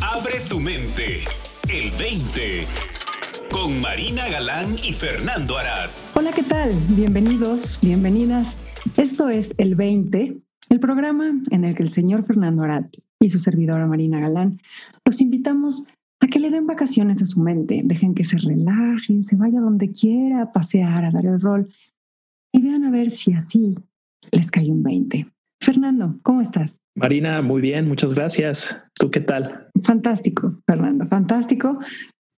Abre tu mente. El 20. Con Marina Galán y Fernando Arad. Hola, ¿qué tal? Bienvenidos, bienvenidas. Esto es El 20, el programa en el que el señor Fernando Arad y su servidora Marina Galán los invitamos a que le den vacaciones a su mente, dejen que se relaje, se vaya donde quiera a pasear, a dar el rol y vean a ver si así les cae un 20. Fernando, ¿cómo estás? Marina, muy bien, muchas gracias. ¿Tú qué tal? Fantástico, Fernando, fantástico.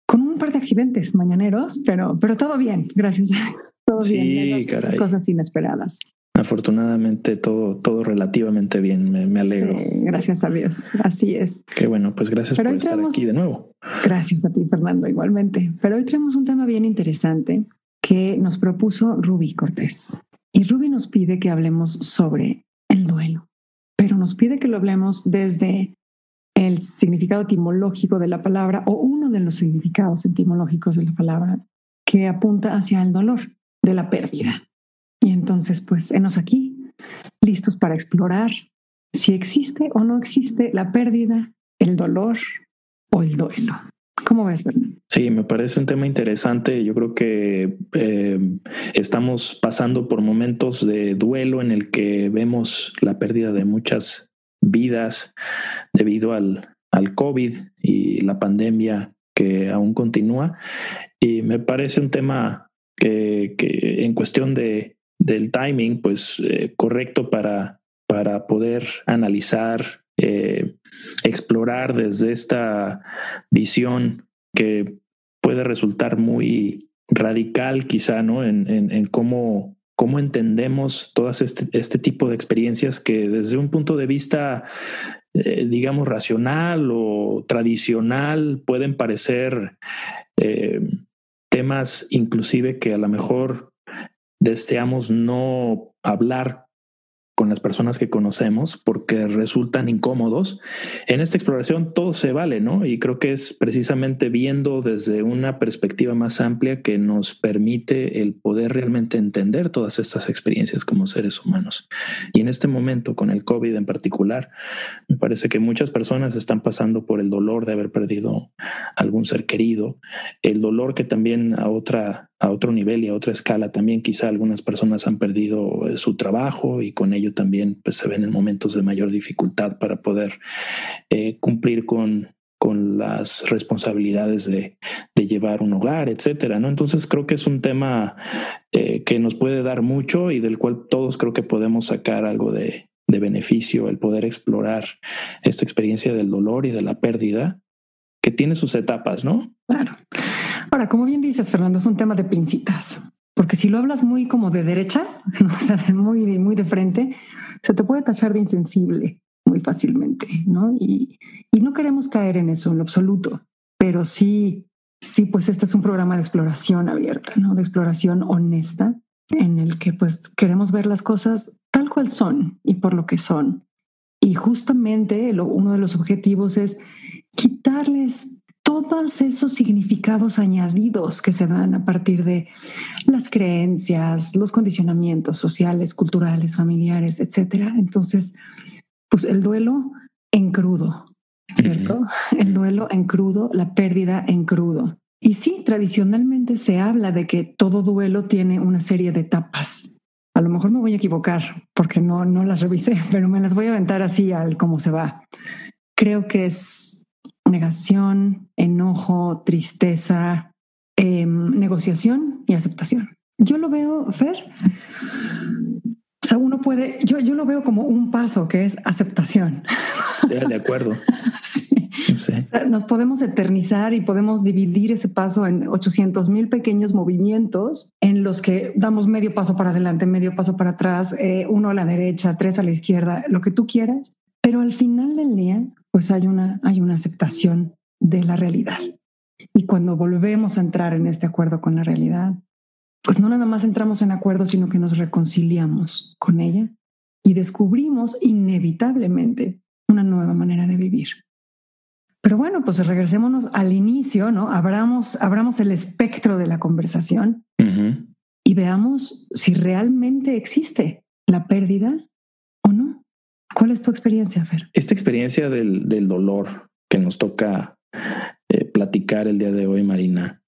Con un par de accidentes mañaneros, pero, pero todo bien, gracias. Todo sí, bien. caray. Cosas inesperadas. Afortunadamente todo, todo relativamente bien, me, me alegro. Sí, gracias a Dios, así es. Qué bueno, pues gracias Pero por estar aquí de nuevo. Gracias a ti, Fernando, igualmente. Pero hoy tenemos un tema bien interesante que nos propuso Ruby Cortés. Y Ruby nos pide que hablemos sobre el duelo, pero nos pide que lo hablemos desde el significado etimológico de la palabra o uno de los significados etimológicos de la palabra que apunta hacia el dolor de la pérdida. Y entonces, pues, enos aquí, listos para explorar si existe o no existe la pérdida, el dolor o el duelo. ¿Cómo ves, Fernando? Sí, me parece un tema interesante. Yo creo que eh, estamos pasando por momentos de duelo en el que vemos la pérdida de muchas vidas debido al, al COVID y la pandemia que aún continúa. Y me parece un tema que, que en cuestión de, del timing, pues eh, correcto para, para poder analizar, eh, explorar desde esta visión que puede resultar muy radical quizá, ¿no? En, en, en cómo, cómo entendemos todas este, este tipo de experiencias que desde un punto de vista, eh, digamos, racional o tradicional pueden parecer eh, temas inclusive que a lo mejor deseamos no hablar con las personas que conocemos porque resultan incómodos. En esta exploración todo se vale, ¿no? Y creo que es precisamente viendo desde una perspectiva más amplia que nos permite el poder realmente entender todas estas experiencias como seres humanos. Y en este momento, con el COVID en particular, me parece que muchas personas están pasando por el dolor de haber perdido algún ser querido, el dolor que también a otra a otro nivel y a otra escala también quizá algunas personas han perdido eh, su trabajo y con ello también pues se ven en momentos de mayor dificultad para poder eh, cumplir con con las responsabilidades de, de, llevar un hogar, etcétera, ¿no? Entonces creo que es un tema eh, que nos puede dar mucho y del cual todos creo que podemos sacar algo de, de beneficio, el poder explorar esta experiencia del dolor y de la pérdida que tiene sus etapas, ¿no? Claro. Ahora, como bien dices, Fernando, es un tema de pincitas, porque si lo hablas muy como de derecha, o sea, muy, muy de frente, se te puede tachar de insensible muy fácilmente, ¿no? Y, y no queremos caer en eso en lo absoluto, pero sí, sí, pues este es un programa de exploración abierta, ¿no? De exploración honesta, en el que pues queremos ver las cosas tal cual son y por lo que son. Y justamente lo, uno de los objetivos es quitarles todos esos significados añadidos que se dan a partir de las creencias, los condicionamientos sociales, culturales, familiares, etcétera. Entonces, pues el duelo en crudo, ¿cierto? Uh -huh. El duelo en crudo, la pérdida en crudo. Y sí, tradicionalmente se habla de que todo duelo tiene una serie de etapas. A lo mejor me voy a equivocar porque no, no las revisé, pero me las voy a aventar así al cómo se va. Creo que es negación, enojo, tristeza, eh, negociación y aceptación. Yo lo veo, Fer. O sea, uno puede, yo, yo lo veo como un paso que es aceptación. Sí, de acuerdo. sí. Sí. Nos podemos eternizar y podemos dividir ese paso en 800 mil pequeños movimientos en los que damos medio paso para adelante, medio paso para atrás, eh, uno a la derecha, tres a la izquierda, lo que tú quieras. Pero al final del día, pues hay una, hay una aceptación de la realidad. Y cuando volvemos a entrar en este acuerdo con la realidad, pues no nada más entramos en acuerdo, sino que nos reconciliamos con ella y descubrimos inevitablemente una nueva manera de vivir. Pero bueno, pues regresémonos al inicio, ¿no? Abramos, abramos el espectro de la conversación uh -huh. y veamos si realmente existe la pérdida o no. ¿Cuál es tu experiencia, Fer? Esta experiencia del, del dolor que nos toca eh, platicar el día de hoy, Marina,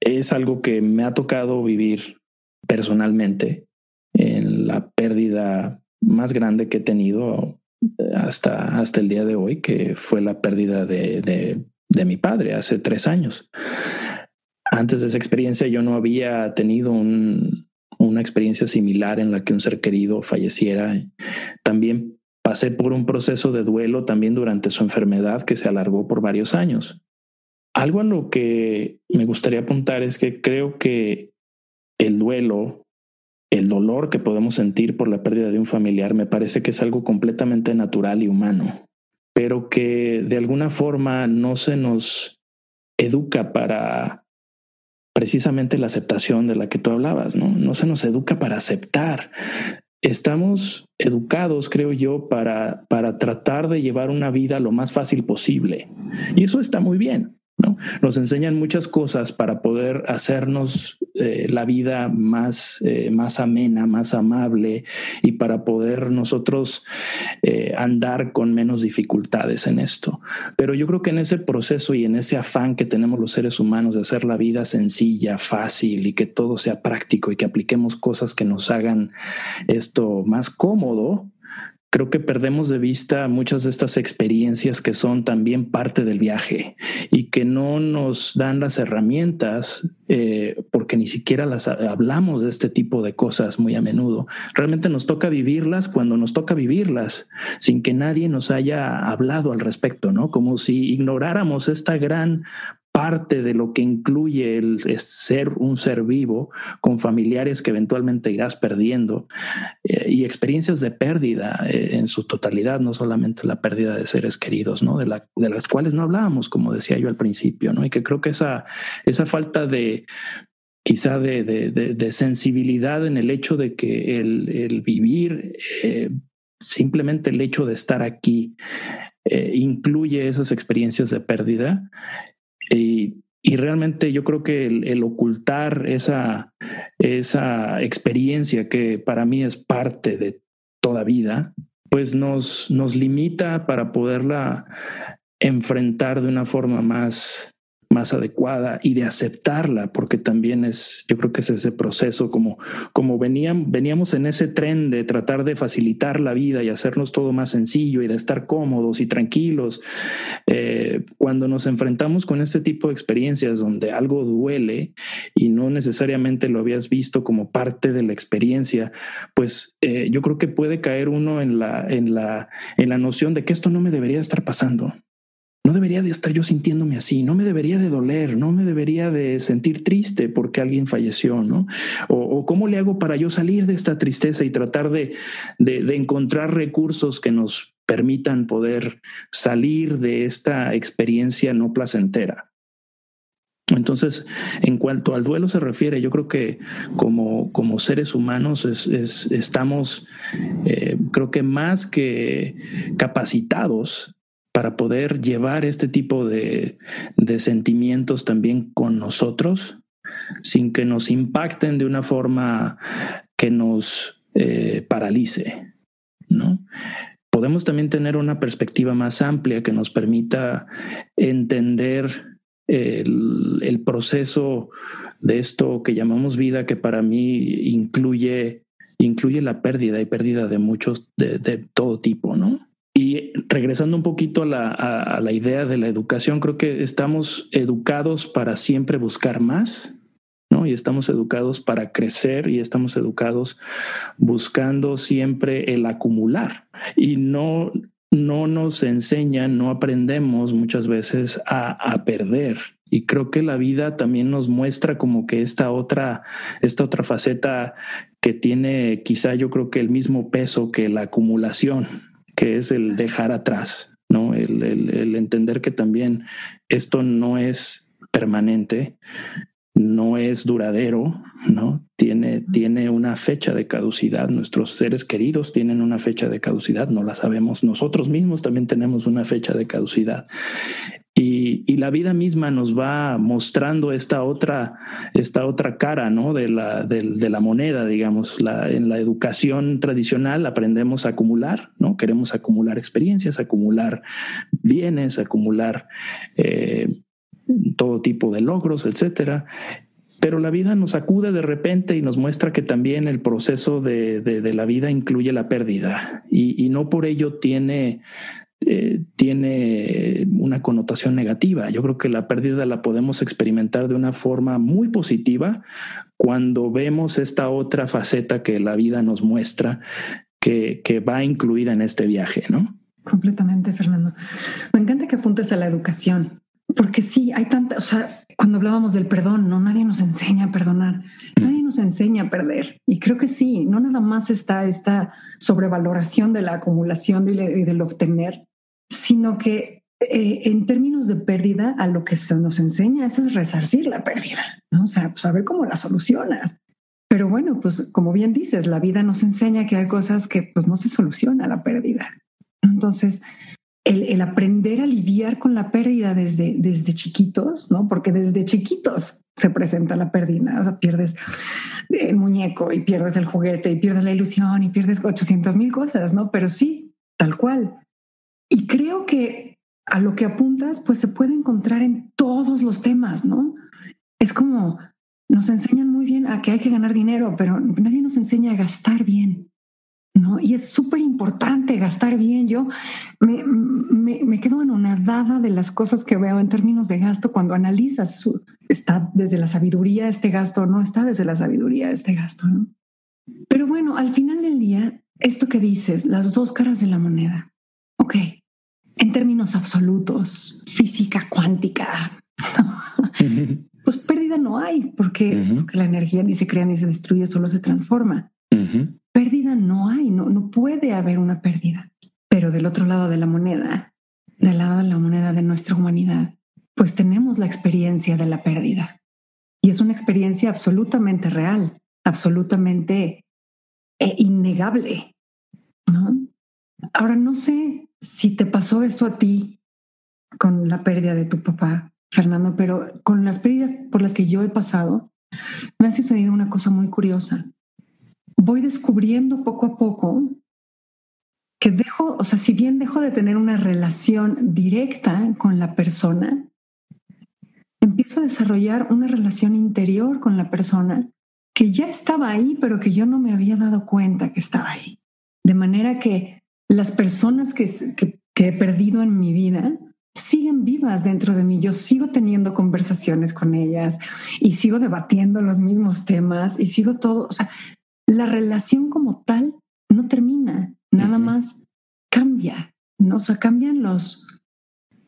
es algo que me ha tocado vivir personalmente en la pérdida más grande que he tenido hasta, hasta el día de hoy, que fue la pérdida de, de, mi padre hace tres años. Antes de esa experiencia yo no había tenido una experiencia similar en la que un ser querido falleciera. También pasé por un proceso de duelo también durante su enfermedad que se alargó por varios años. Algo a lo que me gustaría apuntar es que creo que el duelo el dolor que podemos sentir por la pérdida de un familiar me parece que es algo completamente natural y humano, pero que de alguna forma no se nos educa para precisamente la aceptación de la que tú hablabas, ¿no? No se nos educa para aceptar. Estamos educados, creo yo, para, para tratar de llevar una vida lo más fácil posible. Y eso está muy bien. Nos enseñan muchas cosas para poder hacernos eh, la vida más, eh, más amena, más amable y para poder nosotros eh, andar con menos dificultades en esto. Pero yo creo que en ese proceso y en ese afán que tenemos los seres humanos de hacer la vida sencilla, fácil y que todo sea práctico y que apliquemos cosas que nos hagan esto más cómodo, creo que perdemos de vista muchas de estas experiencias que son también parte del viaje y que no nos dan las herramientas eh, porque ni siquiera las hablamos de este tipo de cosas muy a menudo. Realmente nos toca vivirlas cuando nos toca vivirlas sin que nadie nos haya hablado al respecto, ¿no? Como si ignoráramos esta gran parte de lo que incluye el ser un ser vivo con familiares que eventualmente irás perdiendo eh, y experiencias de pérdida eh, en su totalidad, no solamente la pérdida de seres queridos, ¿no? De, la, de, las cuales no hablábamos, como decía yo al principio, ¿no? Y que creo que esa, esa falta de, quizá de, de, sensibilidad en el hecho de que el, vivir, eh, simplemente el hecho de estar aquí, incluye esas experiencias de pérdida, y, realmente yo creo que el, ocultar esa, esa experiencia que para mí es parte de toda vida, pues nos, nos limita para poderla enfrentar de una forma más, más adecuada y de aceptarla, porque también es, yo creo que es ese proceso, como, como venían, veníamos en ese tren de tratar de facilitar la vida y hacernos todo más sencillo y de estar cómodos y tranquilos. Eh, cuando nos enfrentamos con este tipo de experiencias donde algo duele y no necesariamente lo habías visto como parte de la experiencia, pues eh, yo creo que puede caer uno en la, en la, en la noción de que esto no me debería estar pasando no debería de estar yo sintiéndome así, no me debería de doler, no me debería de sentir triste porque alguien falleció, ¿no? O, cómo le hago para yo salir de esta tristeza y tratar de, de, encontrar recursos que nos permitan poder salir de esta experiencia no placentera. Entonces, en cuanto al duelo se refiere, yo creo que como, como seres humanos es, estamos, eh, creo que más que capacitados para poder llevar este tipo de, sentimientos también con nosotros, sin que nos impacten de una forma que nos eh, paralice, ¿no? Podemos también tener una perspectiva más amplia que nos permita entender el, el proceso de esto que llamamos vida, que para mí incluye, incluye la pérdida y pérdida de muchos, de, de todo tipo, ¿no? Regresando un poquito a la, idea de la educación, creo que estamos educados para siempre buscar más, ¿no? Y estamos educados para crecer y estamos educados buscando siempre el acumular y no, no nos enseñan, no aprendemos muchas veces a, a perder. Y creo que la vida también nos muestra como que esta otra, esta otra faceta que tiene quizá yo creo que el mismo peso que la acumulación, que es el dejar atrás, ¿no? El, el, entender que también esto no es permanente, no es duradero, ¿no? Tiene, tiene una fecha de caducidad. Nuestros seres queridos tienen una fecha de caducidad, no la sabemos. Nosotros mismos también tenemos una fecha de caducidad. Y, la vida misma nos va mostrando esta otra, esta otra cara ¿no? de, la, de, la moneda, digamos. En la educación tradicional aprendemos a acumular, ¿no? queremos acumular experiencias, acumular bienes, acumular eh, todo tipo de logros, etcétera. Pero la vida nos acude de repente y nos muestra que también el proceso de, de, la vida incluye la pérdida y, no por ello tiene eh, tiene una connotación negativa. Yo creo que la pérdida la podemos experimentar de una forma muy positiva cuando vemos esta otra faceta que la vida nos muestra que, que va incluida en este viaje, ¿no? Completamente, Fernando. Me encanta que apuntes a la educación, porque sí, hay tanta, o sea, cuando hablábamos del perdón, no nadie nos enseña a perdonar, mm. nadie nos enseña a perder. Y creo que sí, no nada más está esta sobrevaloración de la acumulación y del obtener, sino que eh, en términos de pérdida, a lo que se nos enseña es resarcir la pérdida, ¿no? O sea, saber pues, cómo la solucionas. Pero bueno, pues como bien dices, la vida nos enseña que hay cosas que pues no se soluciona la pérdida. Entonces, el, aprender a lidiar con la pérdida desde, desde chiquitos, ¿no? Porque desde chiquitos se presenta la pérdida, o sea, pierdes el muñeco y pierdes el juguete y pierdes la ilusión y pierdes 800 mil cosas, ¿no? Pero sí, tal cual. Y creo que a lo que apuntas, pues se puede encontrar en todos los temas, ¿no? Es como nos enseñan muy bien a que hay que ganar dinero, pero nadie nos enseña a gastar bien, ¿no? Y es súper importante gastar bien. Yo me, me, quedo anonadada de las cosas que veo en términos de gasto cuando analizas, su, está desde la sabiduría este gasto, no está desde la sabiduría este gasto, ¿no? Pero bueno, al final del día, esto que dices, las dos caras de la moneda, ok, en términos absolutos, física cuántica, pues pérdida no hay, porque, la energía ni se crea ni se destruye, solo se transforma. Pérdida no hay, no, no puede haber una pérdida. Pero del otro lado de la moneda, del lado de la moneda de nuestra humanidad, pues tenemos la experiencia de la pérdida. Y es una experiencia absolutamente real, absolutamente eh, innegable. ¿no? Ahora no sé si te pasó esto a ti con la pérdida de tu papá, Fernando, pero con las pérdidas por las que yo he pasado, me ha sucedido una cosa muy curiosa. Voy descubriendo poco a poco que dejo, o sea, si bien dejo de tener una relación directa con la persona, empiezo a desarrollar una relación interior con la persona que ya estaba ahí, pero que yo no me había dado cuenta que estaba ahí. De manera que las personas que, he perdido en mi vida siguen vivas dentro de mí. Yo sigo teniendo conversaciones con ellas y sigo debatiendo los mismos temas y sigo todo. O sea, la relación como tal no termina, nada más cambia, ¿no? O sea, cambian los,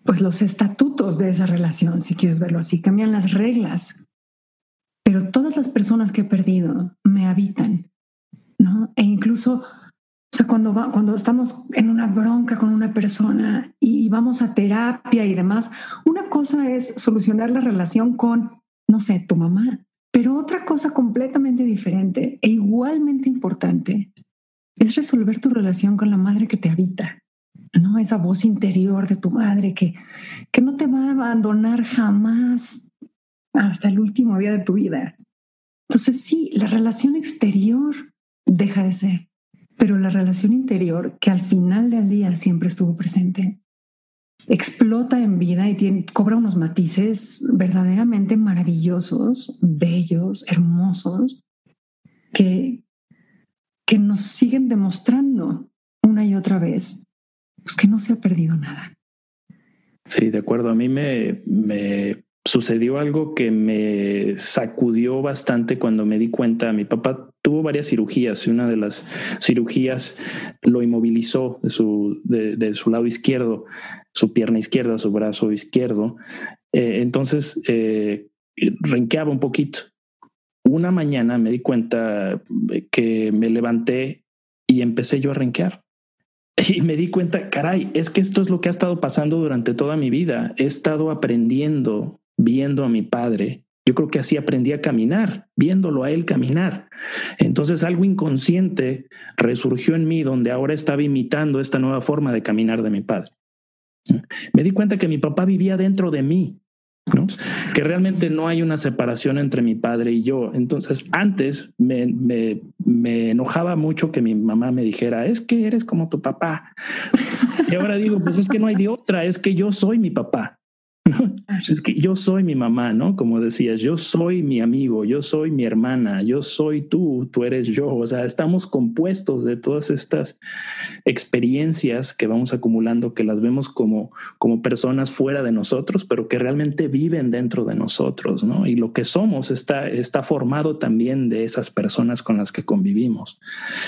pues los estatutos de esa relación, si quieres verlo así, cambian las reglas. Pero todas las personas que he perdido me habitan, ¿no? E incluso o sea, cuando, cuando estamos en una bronca con una persona y, vamos a terapia y demás, una cosa es solucionar la relación con, no sé, tu mamá, pero otra cosa completamente diferente e igualmente importante es resolver tu relación con la madre que te habita, ¿no? Esa voz interior de tu madre que, que no te va a abandonar jamás hasta el último día de tu vida. Entonces sí, la relación exterior deja de ser pero la relación interior, que al final del día siempre estuvo presente, explota en vida y cobra unos matices verdaderamente maravillosos, bellos, hermosos, que, que nos siguen demostrando una y otra vez pues, que no se ha perdido nada. Sí, de acuerdo. A mí me, me sucedió algo que me sacudió bastante cuando me di cuenta. Mi papá tuvo varias cirugías y una de las cirugías lo inmovilizó de su, de, su lado izquierdo, su pierna izquierda, su brazo izquierdo. Eh, entonces, eh, renqueaba un poquito. Una mañana me di cuenta que me levanté y empecé yo a renquear. Y me di cuenta, caray, es que esto es lo que ha estado pasando durante toda mi vida. He estado aprendiendo viendo a mi padre. Yo creo que así aprendí a caminar, viéndolo a él caminar. Entonces algo inconsciente resurgió en mí donde ahora estaba imitando esta nueva forma de caminar de mi padre. Me di cuenta que mi papá vivía dentro de mí. Que realmente no hay una separación entre mi padre y yo. Entonces, antes me, me, me, enojaba mucho que mi mamá me dijera, es que eres como tu papá. Y ahora digo, pues es que no hay de otra, es que yo soy mi papá. Es que yo soy mi mamá, ¿no? Como decías, yo soy mi amigo, yo soy mi hermana, yo soy tú, tú eres yo. O sea, estamos compuestos de todas estas experiencias que vamos acumulando, que las vemos como, como personas fuera de nosotros, pero que realmente viven dentro de nosotros, ¿no? Y lo que somos está, está formado también de esas personas con las que convivimos.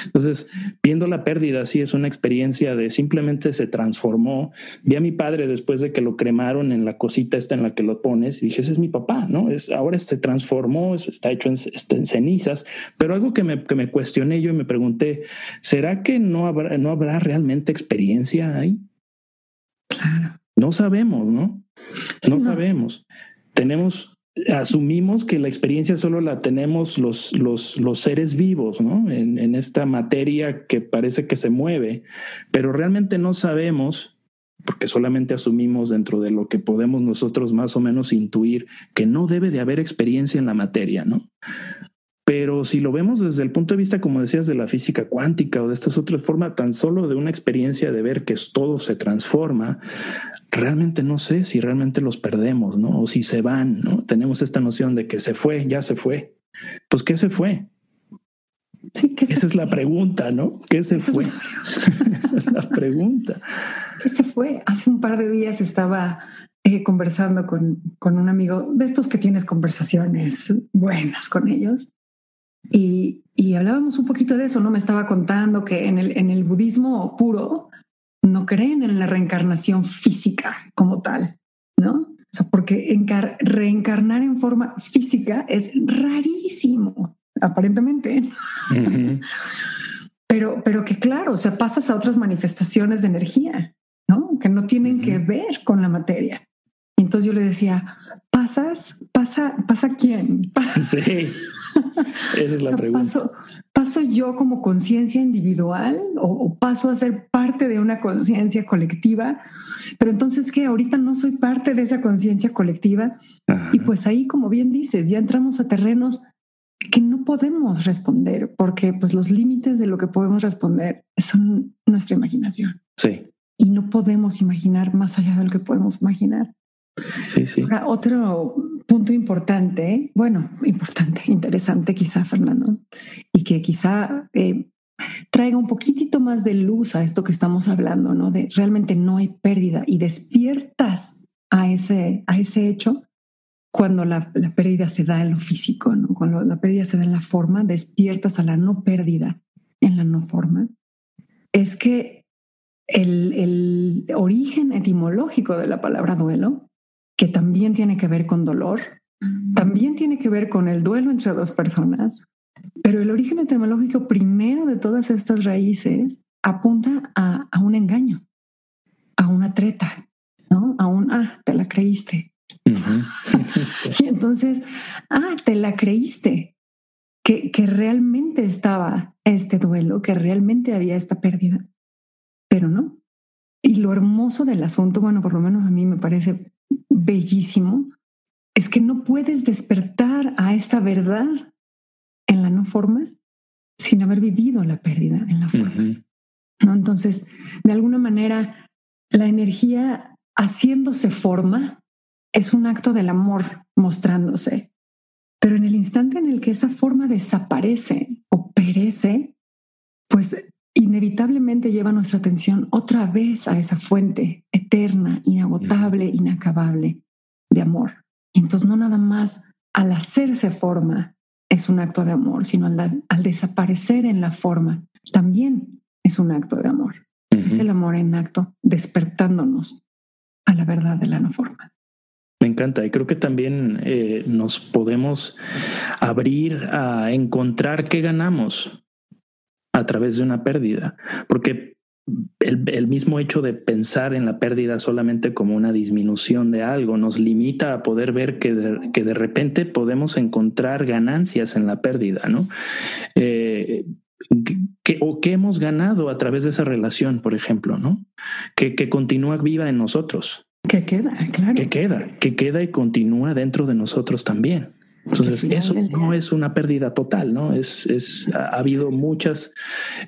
Entonces, viendo la pérdida, sí es una experiencia de simplemente se transformó. Vi a mi padre después de que lo cremaron en la cosita esta en la que lo pones y dije, ese es mi papá, ¿no? Es, ahora se transformó, está hecho en, en cenizas, pero algo que me, que me, cuestioné yo y me pregunté, ¿será que no habrá, no habrá realmente experiencia ahí? Claro. No sabemos, ¿no? no, sabemos. Tenemos asumimos que la experiencia solo la tenemos los, los, los seres vivos, ¿no? En, en, esta materia que parece que se mueve, pero realmente no sabemos porque solamente asumimos dentro de lo que podemos nosotros más o menos intuir que no debe de haber experiencia en la materia, ¿no? Pero si lo vemos desde el punto de vista, como decías, de la física cuántica o de estas otras formas, tan solo de una experiencia de ver que todo se transforma, realmente no sé si realmente los perdemos, ¿no? O si se van, ¿no? Tenemos esta noción de que se fue, ya se fue. Pues, ¿qué se fue? Sí, que Esa es la pregunta, ¿no? ¿Qué se fue? es la pregunta. ¿Qué se fue? Hace un par de días estaba eh, conversando con, con, un amigo de estos que tienes conversaciones buenas con ellos. Y, y, hablábamos un poquito de eso, ¿no? Me estaba contando que en el, en el budismo puro no creen en la reencarnación física como tal, ¿no? O sea, porque reencarnar en forma física es rarísimo aparentemente. pero, pero que claro, o sea, pasas a otras manifestaciones de energía, ¿no? Que no tienen que ver con la materia. entonces yo le decía, ¿pasas? ¿Pasa, pasa quién? Sí, esa es la pregunta. Paso, ¿Paso yo como conciencia individual o, paso a ser parte de una conciencia colectiva? Pero entonces que ahorita no soy parte de esa conciencia colectiva y pues ahí, como bien dices, ya entramos a terrenos que no podemos responder porque pues los límites de lo que podemos responder son nuestra imaginación. Sí. Y no podemos imaginar más allá de lo que podemos imaginar. Sí, sí. Ahora, otro punto importante, bueno, importante, interesante quizá, Fernando, y que quizá eh, traiga un poquitito más de luz a esto que estamos hablando, ¿no? De realmente no hay pérdida y despiertas a ese, a ese hecho cuando la, pérdida se da en lo físico, ¿no? cuando la pérdida se da en la forma, despiertas a la no pérdida en la no forma, es que el, el origen etimológico de la palabra duelo, que también tiene que ver con dolor, también tiene que ver con el duelo entre dos personas, pero el origen etimológico primero de todas estas raíces apunta a, a un engaño, a una treta, ¿no? A un, ah, te la creíste, y entonces, ah, te la creíste, que, que realmente estaba este duelo, que realmente había esta pérdida, pero no. Y lo hermoso del asunto, bueno, por lo menos a mí me parece bellísimo, es que no puedes despertar a esta verdad en la no forma sin haber vivido la pérdida en la forma. ¿no? Entonces, de alguna manera, la energía haciéndose forma es un acto del amor mostrándose. Pero en el instante en el que esa forma desaparece o perece, pues inevitablemente lleva nuestra atención otra vez a esa fuente eterna, inagotable, inacabable de amor. Y entonces no nada más al hacerse forma es un acto de amor, sino al, desaparecer en la forma también es un acto de amor. Es el amor en acto despertándonos a la verdad de la no forma. Me encanta y creo que también eh, nos podemos abrir a encontrar qué ganamos a través de una pérdida, porque el, mismo hecho de pensar en la pérdida solamente como una disminución de algo nos limita a poder ver que de, que de repente podemos encontrar ganancias en la pérdida, ¿no? Eh, o qué hemos ganado a través de esa relación, por ejemplo, ¿no? Que, que continúa viva en nosotros. Que queda, claro. Que queda, que queda y continúa dentro de nosotros también. Entonces, eso no es una pérdida total, ¿no? Es, es ha habido muchas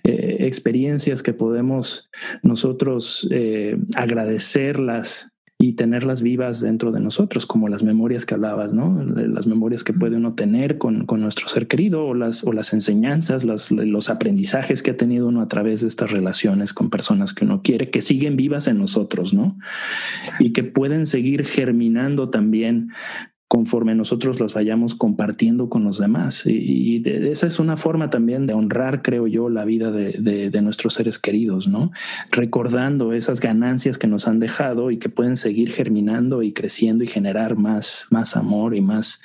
eh, experiencias que podemos nosotros eh, agradecerlas y tenerlas vivas dentro de nosotros, como las memorias que hablabas, ¿no? Las memorias que puede uno tener con, con nuestro ser querido o las, o las enseñanzas, los, los aprendizajes que ha tenido uno a través de estas relaciones con personas que uno quiere, que siguen vivas en nosotros, ¿no? Y que pueden seguir germinando también conforme nosotros las vayamos compartiendo con los demás. Y, esa es una forma también de honrar, creo yo, la vida de, nuestros seres queridos, ¿no? Recordando esas ganancias que nos han dejado y que pueden seguir germinando y creciendo y generar más, más amor y más,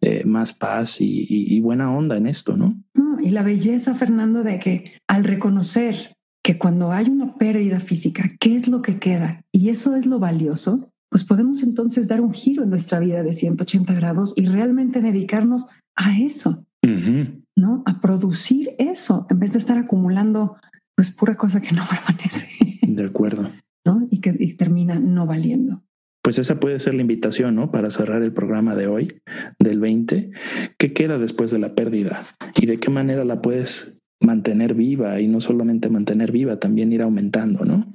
eh, más paz y, y buena onda en esto, ¿no? Y la belleza, Fernando, de que al reconocer que cuando hay una pérdida física, ¿qué es lo que queda? Y eso es lo valioso pues podemos entonces dar un giro en nuestra vida de 180 grados y realmente dedicarnos a eso, ¿no? A producir eso, en vez de estar acumulando pues pura cosa que no permanece. De acuerdo. ¿No? Y que termina no valiendo. Pues esa puede ser la invitación, ¿no? Para cerrar el programa de hoy, del 20. ¿Qué queda después de la pérdida? ¿Y de qué manera la puedes mantener viva y no solamente mantener viva, también ir aumentando, ¿no?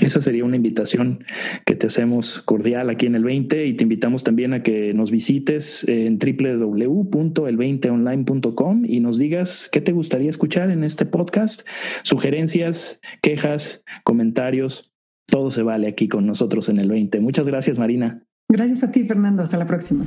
Esa sería una invitación que te hacemos cordial aquí en el 20 y te invitamos también a que nos visites en www.el20online.com y nos digas qué te gustaría escuchar en este podcast, sugerencias, quejas, comentarios, todo se vale aquí con nosotros en el 20. Muchas gracias, Marina. Gracias a ti, Fernando. Hasta la próxima.